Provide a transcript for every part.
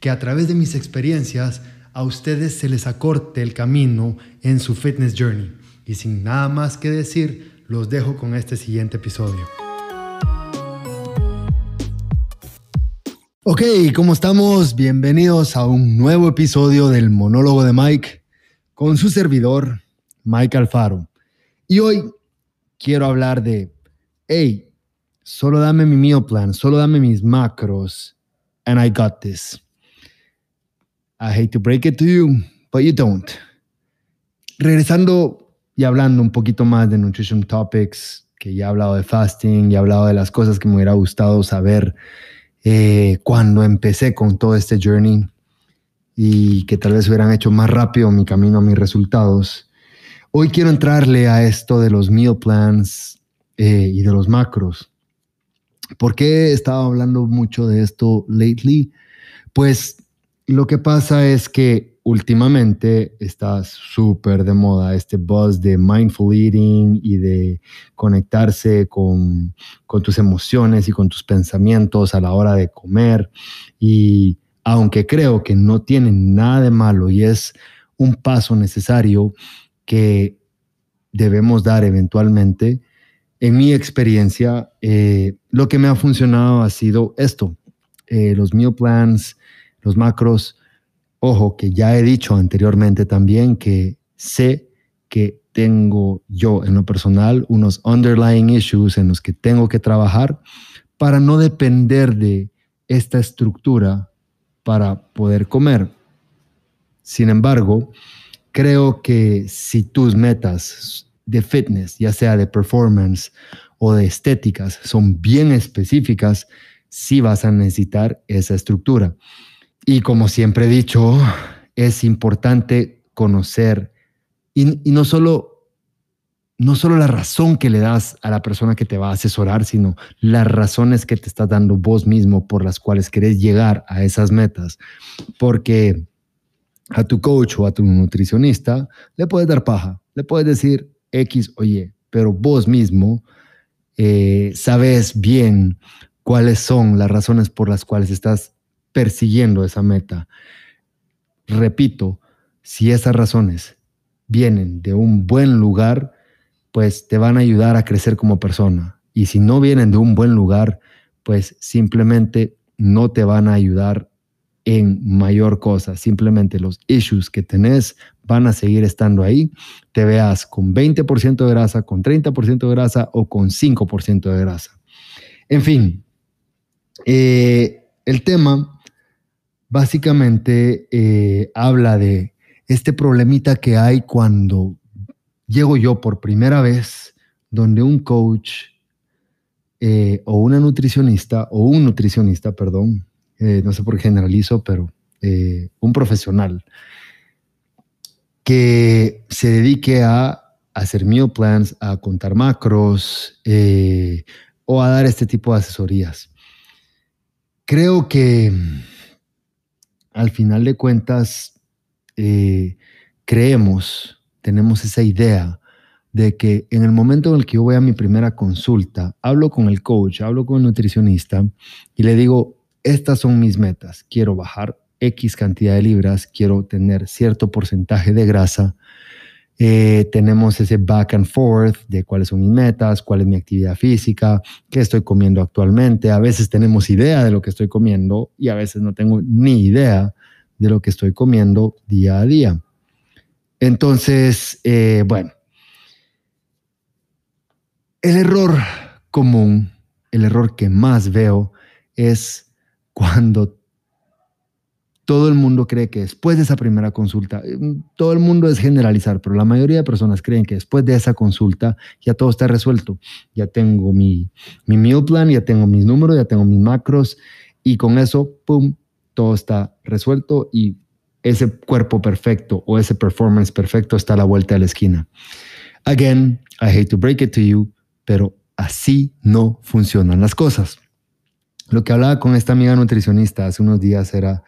que a través de mis experiencias a ustedes se les acorte el camino en su fitness journey. Y sin nada más que decir, los dejo con este siguiente episodio. Ok, ¿cómo estamos? Bienvenidos a un nuevo episodio del monólogo de Mike con su servidor, Mike Alfaro. Y hoy quiero hablar de, hey, solo dame mi meal plan, solo dame mis macros, and I got this. I hate to break it to you, but you don't. Regresando y hablando un poquito más de Nutrition Topics, que ya he hablado de fasting, ya he hablado de las cosas que me hubiera gustado saber eh, cuando empecé con todo este journey y que tal vez hubieran hecho más rápido mi camino a mis resultados. Hoy quiero entrarle a esto de los meal plans eh, y de los macros. ¿Por qué he estado hablando mucho de esto lately? Pues lo que pasa es que últimamente está súper de moda este buzz de mindful eating y de conectarse con, con tus emociones y con tus pensamientos a la hora de comer. Y aunque creo que no tiene nada de malo y es un paso necesario que debemos dar eventualmente, en mi experiencia, eh, lo que me ha funcionado ha sido esto, eh, los meal plans, los macros, ojo, que ya he dicho anteriormente también que sé que tengo yo en lo personal unos underlying issues en los que tengo que trabajar para no depender de esta estructura para poder comer. Sin embargo, creo que si tus metas de fitness, ya sea de performance o de estéticas, son bien específicas, sí vas a necesitar esa estructura. Y como siempre he dicho, es importante conocer y, no solo no solo la razón que le das a la persona que te va a asesorar, sino las razones que te estás dando vos mismo por las cuales querés llegar a esas metas. Porque a tu coach o a tu nutricionista le puedes dar paja, le puedes decir X o Y, pero vos mismo eh, sabes bien cuáles son las razones por las cuales estás persiguiendo esa meta. Repito, si esas razones vienen de un buen lugar, pues te van a ayudar a crecer como persona. Y si no vienen de un buen lugar, pues simplemente no te van a ayudar en mayor cosa. Simplemente los issues que tenés van a seguir estando ahí. Te veas con 20% de grasa, con 30% de grasa o con 5% de grasa. En fin, eh, el tema básicamente eh, habla de este problemita que hay cuando llego yo por primera vez donde un coach eh, o una nutricionista, o un nutricionista, perdón, eh, no sé por qué generalizo, pero un profesional que se dedique a hacer meal plans, a contar macros o a dar este tipo de asesorías. Creo que al final de cuentas, eh, creemos, tenemos esa idea de que en el momento en el que yo voy a mi primera consulta, hablo con el coach, hablo con el nutricionista y le digo, estas son mis metas, quiero bajar X cantidad de libras, quiero tener cierto porcentaje de grasa, eh, tenemos ese back and forth de cuáles son mis metas, cuál es mi actividad física, qué estoy comiendo actualmente. A veces tenemos idea de lo que estoy comiendo y a veces no tengo ni idea de lo que estoy comiendo día a día. Entonces, eh, bueno, el error común, el error que más veo es cuando todo el mundo cree que después de esa primera consulta, eh, todo el mundo es generalizar, pero la mayoría de personas creen que después de esa consulta ya todo está resuelto. Ya tengo mi, mi meal plan, ya tengo mis números, ya tengo mis macros y con eso, ¡pum!, todo está resuelto y ese cuerpo perfecto o ese performance perfecto está a la vuelta de la esquina. Again, I hate to break it to you, pero así no funcionan las cosas. Lo que hablaba con esta amiga nutricionista hace unos días era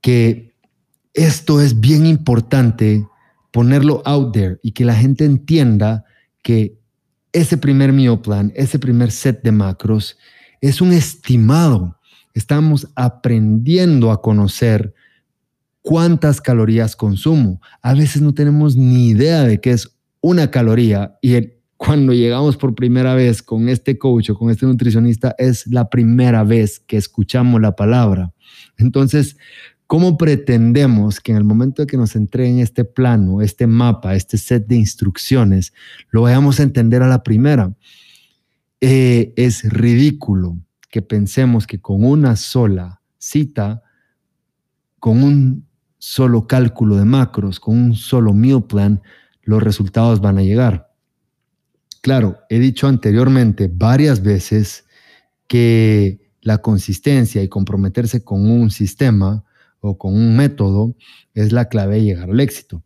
que esto es bien importante ponerlo out there y que la gente entienda que ese primer meal plan, ese primer set de macros es un estimado. Estamos aprendiendo a conocer cuántas calorías consumo. A veces no tenemos ni idea de qué es una caloría y cuando llegamos por primera vez con este coach o con este nutricionista es la primera vez que escuchamos la palabra. Entonces, ¿cómo pretendemos que en el momento de que nos entreguen este plano, este mapa, este set de instrucciones, lo vayamos a entender a la primera? Eh, es ridículo que pensemos que con una sola cita, con un solo cálculo de macros, con un solo meal plan, los resultados van a llegar. Claro, he dicho anteriormente varias veces que la consistencia y comprometerse con un sistema o con un método es la clave de llegar al éxito.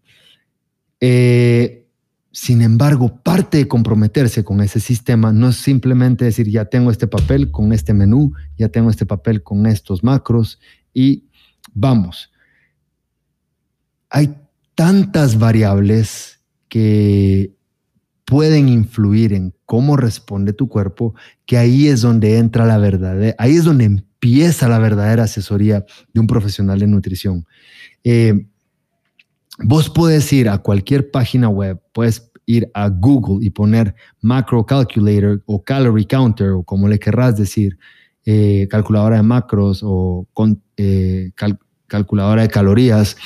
Eh, sin embargo, parte de comprometerse con ese sistema no es simplemente decir, ya tengo este papel con este menú, ya tengo este papel con estos macros y vamos hay tantas variables que pueden influir en cómo responde tu cuerpo, que ahí es donde entra la verdad, ahí es donde empieza la verdadera asesoría de un profesional de nutrición. Eh, vos puedes ir a cualquier página web, puedes ir a Google y poner macro calculator o calorie counter o como le querrás decir, eh, calculadora de macros o eh, calculadora de calorías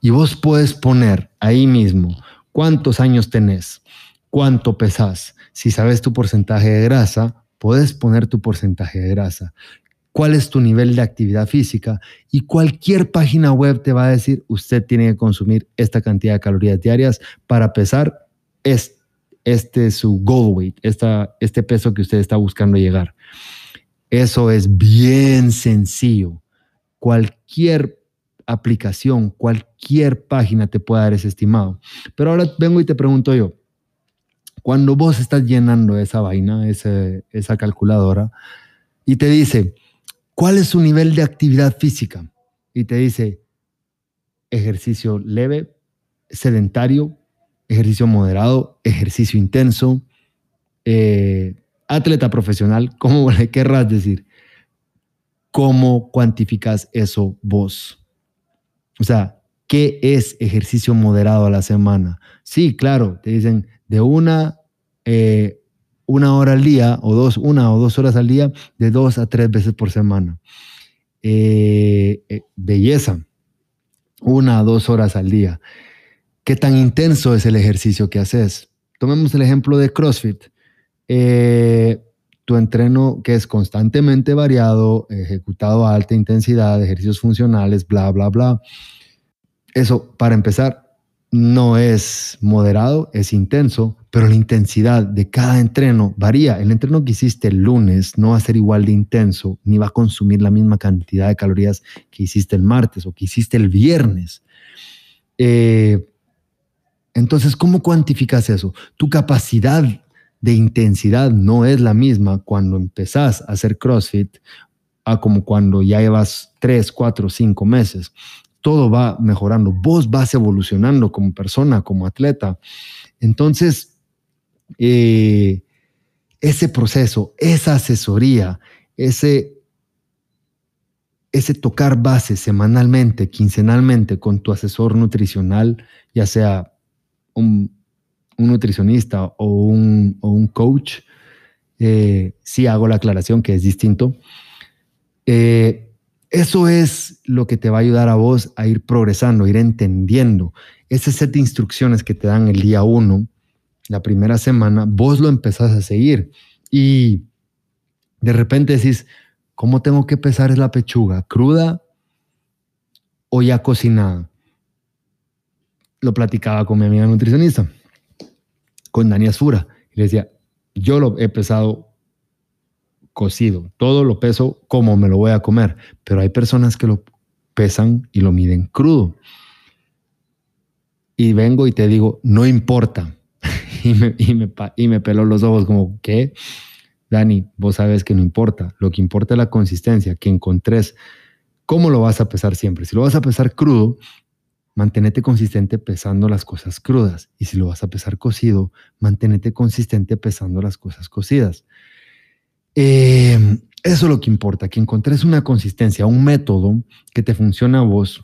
y vos puedes poner ahí mismo cuántos años tenés, cuánto pesás. Si sabes tu porcentaje de grasa, puedes poner tu porcentaje de grasa. ¿Cuál es tu nivel de actividad física? Y cualquier página web te va a decir, usted tiene que consumir esta cantidad de calorías diarias para pesar este, este su goal weight, esta, este peso que usted está buscando llegar. Eso es bien sencillo. Cualquier aplicación, cualquier página te puede dar ese estimado. Pero ahora vengo y te pregunto yo, cuando vos estás llenando esa vaina, esa calculadora, y te dice, ¿cuál es su nivel de actividad física? Y te dice, ejercicio leve, sedentario, ejercicio moderado, ejercicio intenso, eh, atleta profesional, ¿cómo le querrás decir? ¿Cómo cuantificas eso vos? O sea, ¿qué es ejercicio moderado a la semana? Sí, claro, te dicen de una, eh, una hora al día o dos, una o dos horas al día, de dos a tres veces por semana. Eh, eh, belleza, una a dos horas al día. ¿Qué tan intenso es el ejercicio que haces? Tomemos el ejemplo de CrossFit. tu entreno que es constantemente variado, ejecutado a alta intensidad, ejercicios funcionales, bla, bla, bla. Eso, para empezar, no es moderado, es intenso, pero la intensidad de cada entreno varía. El entreno que hiciste el lunes no va a ser igual de intenso, ni va a consumir la misma cantidad de calorías que hiciste el martes o que hiciste el viernes. Eh, entonces, ¿cómo cuantificas eso? Tu capacidad de intensidad no es la misma cuando empezás a hacer CrossFit a como cuando ya llevas 3, 4, 5 meses todo va mejorando, vos vas evolucionando como persona, como atleta. Entonces, eh, ese proceso, esa asesoría, ese, ese tocar base semanalmente, quincenalmente con tu asesor nutricional, ya sea un, nutricionista o un, coach, eh, sí hago la aclaración que es distinto. Eh, eso es lo que te va a ayudar a vos a ir progresando, ir entendiendo. Ese set de instrucciones que te dan el día uno, la primera semana, vos lo empezás a seguir. Y de repente decís, ¿cómo tengo que pesar la pechuga? ¿Cruda o ya cocinada? Lo platicaba con mi amiga nutricionista, con Dani Asfura. Y le decía, yo lo he pesado cocido. Todo lo peso como me lo voy a comer. Pero hay personas que lo pesan y lo miden crudo. Y vengo y te digo, no importa. y, me, y, me, peló los ojos como, ¿qué? Dani, vos sabes que no importa. Lo que importa es la consistencia, que encontres cómo lo vas a pesar siempre. Si lo vas a pesar crudo, manténete consistente pesando las cosas crudas. Y si lo vas a pesar cocido, manténete consistente pesando las cosas cocidas. Eh, eso es lo que importa, que encontres una consistencia, un método que te funcione a vos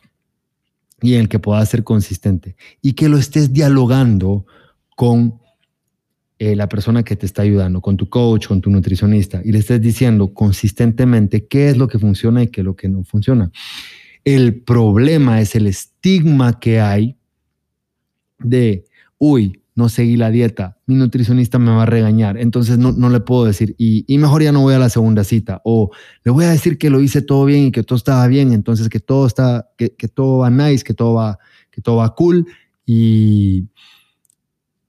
y en el que puedas ser consistente y que lo estés dialogando con eh, la persona que te está ayudando, con tu coach, con tu nutricionista, y le estés diciendo consistentemente qué es lo que funciona y qué es lo que no funciona. El problema es el estigma que hay de, uy, no seguí la dieta, mi nutricionista me va a regañar, entonces no, no le puedo decir, y, y, mejor ya no voy a la segunda cita, o le voy a decir que lo hice todo bien y que todo estaba bien, entonces que todo está, que, que todo va nice, que todo va, que todo va cool, y,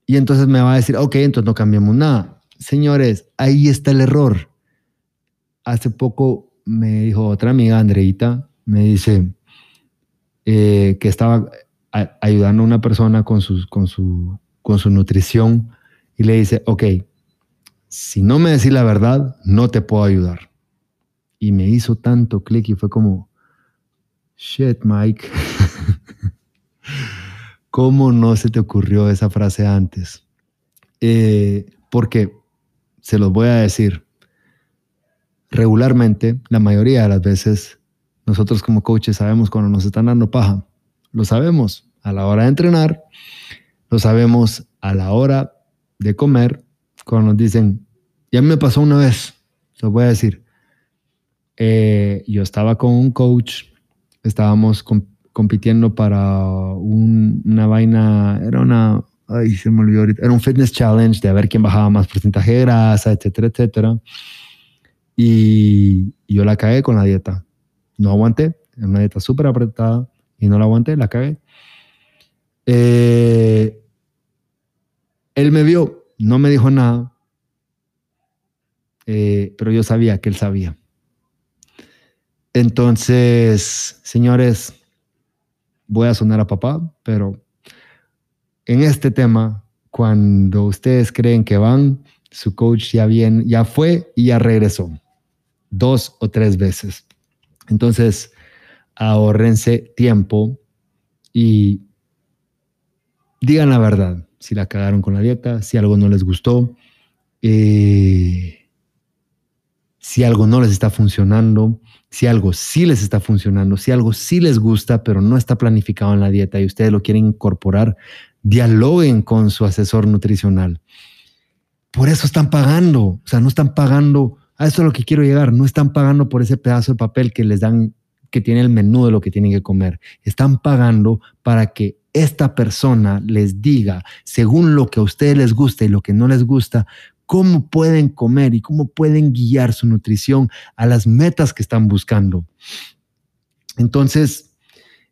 y entonces me va a decir, ok, entonces no cambiamos nada. Señores, ahí está el error. Hace poco me dijo otra amiga, Andreita, me dice eh, que estaba ayudando a una persona con, con, su, con su nutrición y le dice, ok, si no me decís la verdad, no te puedo ayudar. Y me hizo tanto clic y fue como, shit, Mike. ¿Cómo no se te ocurrió esa frase antes? Eh, porque, se los voy a decir, regularmente, la mayoría de las veces, nosotros como coaches sabemos cuando nos están dando paja. Lo sabemos a la hora de entrenar, lo sabemos a la hora de comer, cuando nos dicen, ya me pasó una vez, lo voy a decir, eh, yo estaba con un coach, estábamos con compitiendo para una vaina, era una, ay, se me olvidó ahorita, era un fitness challenge de a ver quién bajaba más porcentaje de grasa, etcétera, etcétera. Y, yo la cagué con la dieta. No aguanté, era una dieta súper apretada y no la aguanté, la cagué. Eh, él me vio, no me dijo nada, eh, pero yo sabía que él sabía. Entonces, señores, voy a sonar a papá, pero en este tema, cuando ustedes creen que van, su coach ya, bien, ya fue y ya regresó dos o tres veces. Entonces, ahorrense tiempo y digan la verdad. Si la cagaron con la dieta, si algo no les gustó, eh, si algo no les está funcionando, si algo sí les está funcionando, si algo sí les gusta, pero no está planificado en la dieta y ustedes lo quieren incorporar, dialoguen con su asesor nutricional. Por eso están pagando, o sea, no están pagando, a eso es lo que quiero llegar, no están pagando por ese pedazo de papel que les dan, que tiene el menú de lo que tienen que comer. Están pagando para que esta persona les diga, según lo que a ustedes les gusta y lo que no les gusta, cómo pueden comer y cómo pueden guiar su nutrición a las metas que están buscando. Entonces,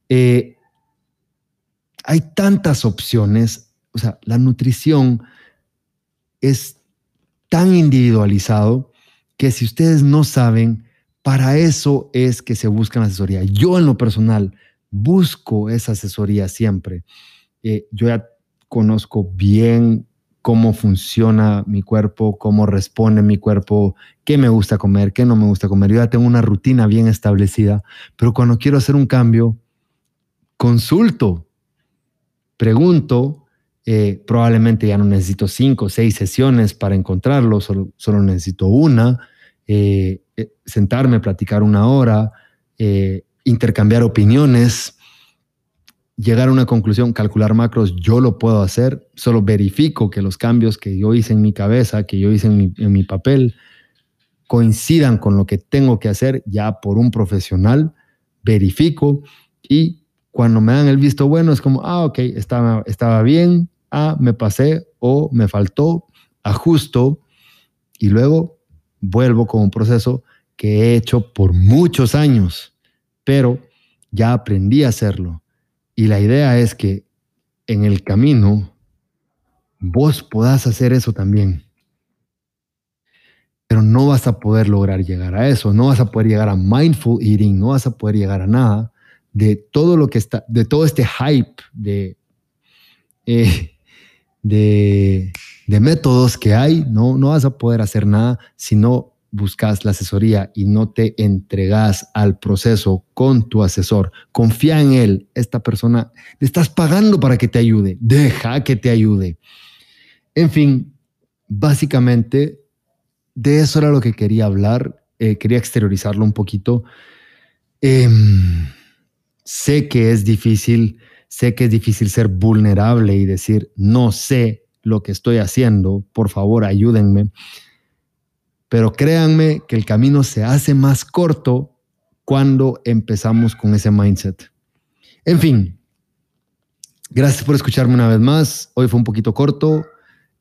eh, hay tantas opciones, o sea, la nutrición es tan individualizado que si ustedes no saben, para eso es que se buscan asesoría. Yo en lo personal busco esa asesoría siempre. Eh, yo ya conozco bien cómo funciona mi cuerpo, cómo responde mi cuerpo, qué me gusta comer, qué no me gusta comer. Yo ya tengo una rutina bien establecida, pero cuando quiero hacer un cambio, consulto, pregunto, eh, probablemente ya no necesito cinco o seis sesiones para encontrarlo, solo, necesito una, eh, eh, sentarme, platicar una hora, intercambiar opiniones llegar a una conclusión, calcular macros, yo lo puedo hacer, solo verifico que los cambios que yo hice en mi cabeza, que yo hice en mi, papel, coincidan con lo que tengo que hacer ya por un profesional, verifico y cuando me dan el visto bueno es como, ah, ok, estaba, estaba bien, ah, me pasé o me faltó, ajusto y luego vuelvo con un proceso que he hecho por muchos años, pero ya aprendí a hacerlo y la idea es que en el camino vos podás hacer eso también. pero no vas a poder lograr llegar a eso, no vas a poder llegar a mindful eating, no vas a poder llegar a nada de todo lo que está, de todo este hype de, eh, de, métodos que hay, no, no vas a poder hacer nada si no buscas la asesoría y no te entregas al proceso con tu asesor. Confía en él, esta persona, le estás pagando para que te ayude, deja que te ayude. En fin, básicamente de eso era lo que quería hablar, eh, quería exteriorizarlo un poquito. Em, sé que es difícil, sé que es difícil ser vulnerable y decir, no sé lo que estoy haciendo, por favor ayúdenme. Pero créanme que el camino se hace más corto cuando empezamos con ese mindset. En fin, gracias por escucharme una vez más. Hoy fue un poquito corto,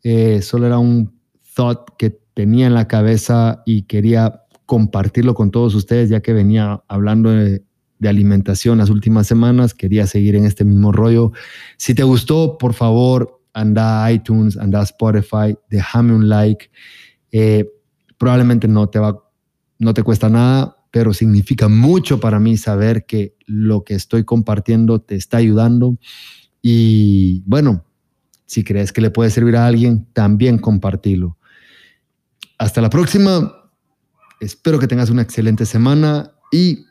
eh, solo era un thought que tenía en la cabeza y quería compartirlo con todos ustedes, ya que venía hablando de, alimentación las últimas semanas, quería seguir en este mismo rollo. Si te gustó, por favor, anda a iTunes, anda a Spotify, déjame un like. Eh, probablemente no te va, no te cuesta nada, pero significa mucho para mí saber que lo que estoy compartiendo te está ayudando. Y bueno, si crees que le puede servir a alguien, también compartilo. Hasta la próxima. Espero que tengas una excelente semana y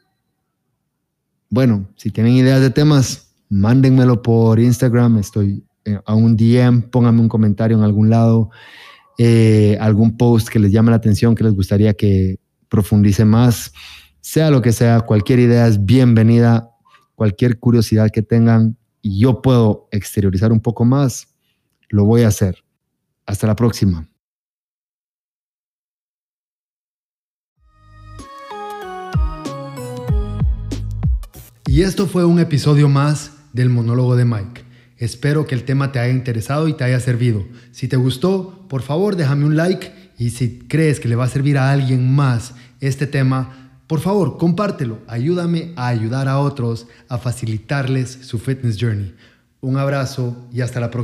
bueno, si tienen ideas de temas, mándenmelo por Instagram. Estoy eh, a un DM, pónganme un comentario en algún lado, eh, algún post que les llame la atención, que les gustaría que profundice más. Sea lo que sea, cualquier idea es bienvenida, cualquier curiosidad que tengan y yo puedo exteriorizar un poco más, lo voy a hacer. Hasta la próxima. Y esto fue un episodio más del monólogo de Mike. Espero que el tema te haya interesado y te haya servido. Si te gustó, por favor déjame un like y si crees que le va a servir a alguien más este tema, por favor compártelo. Ayúdame a ayudar a otros a facilitarles su fitness journey. Un abrazo y hasta la próxima.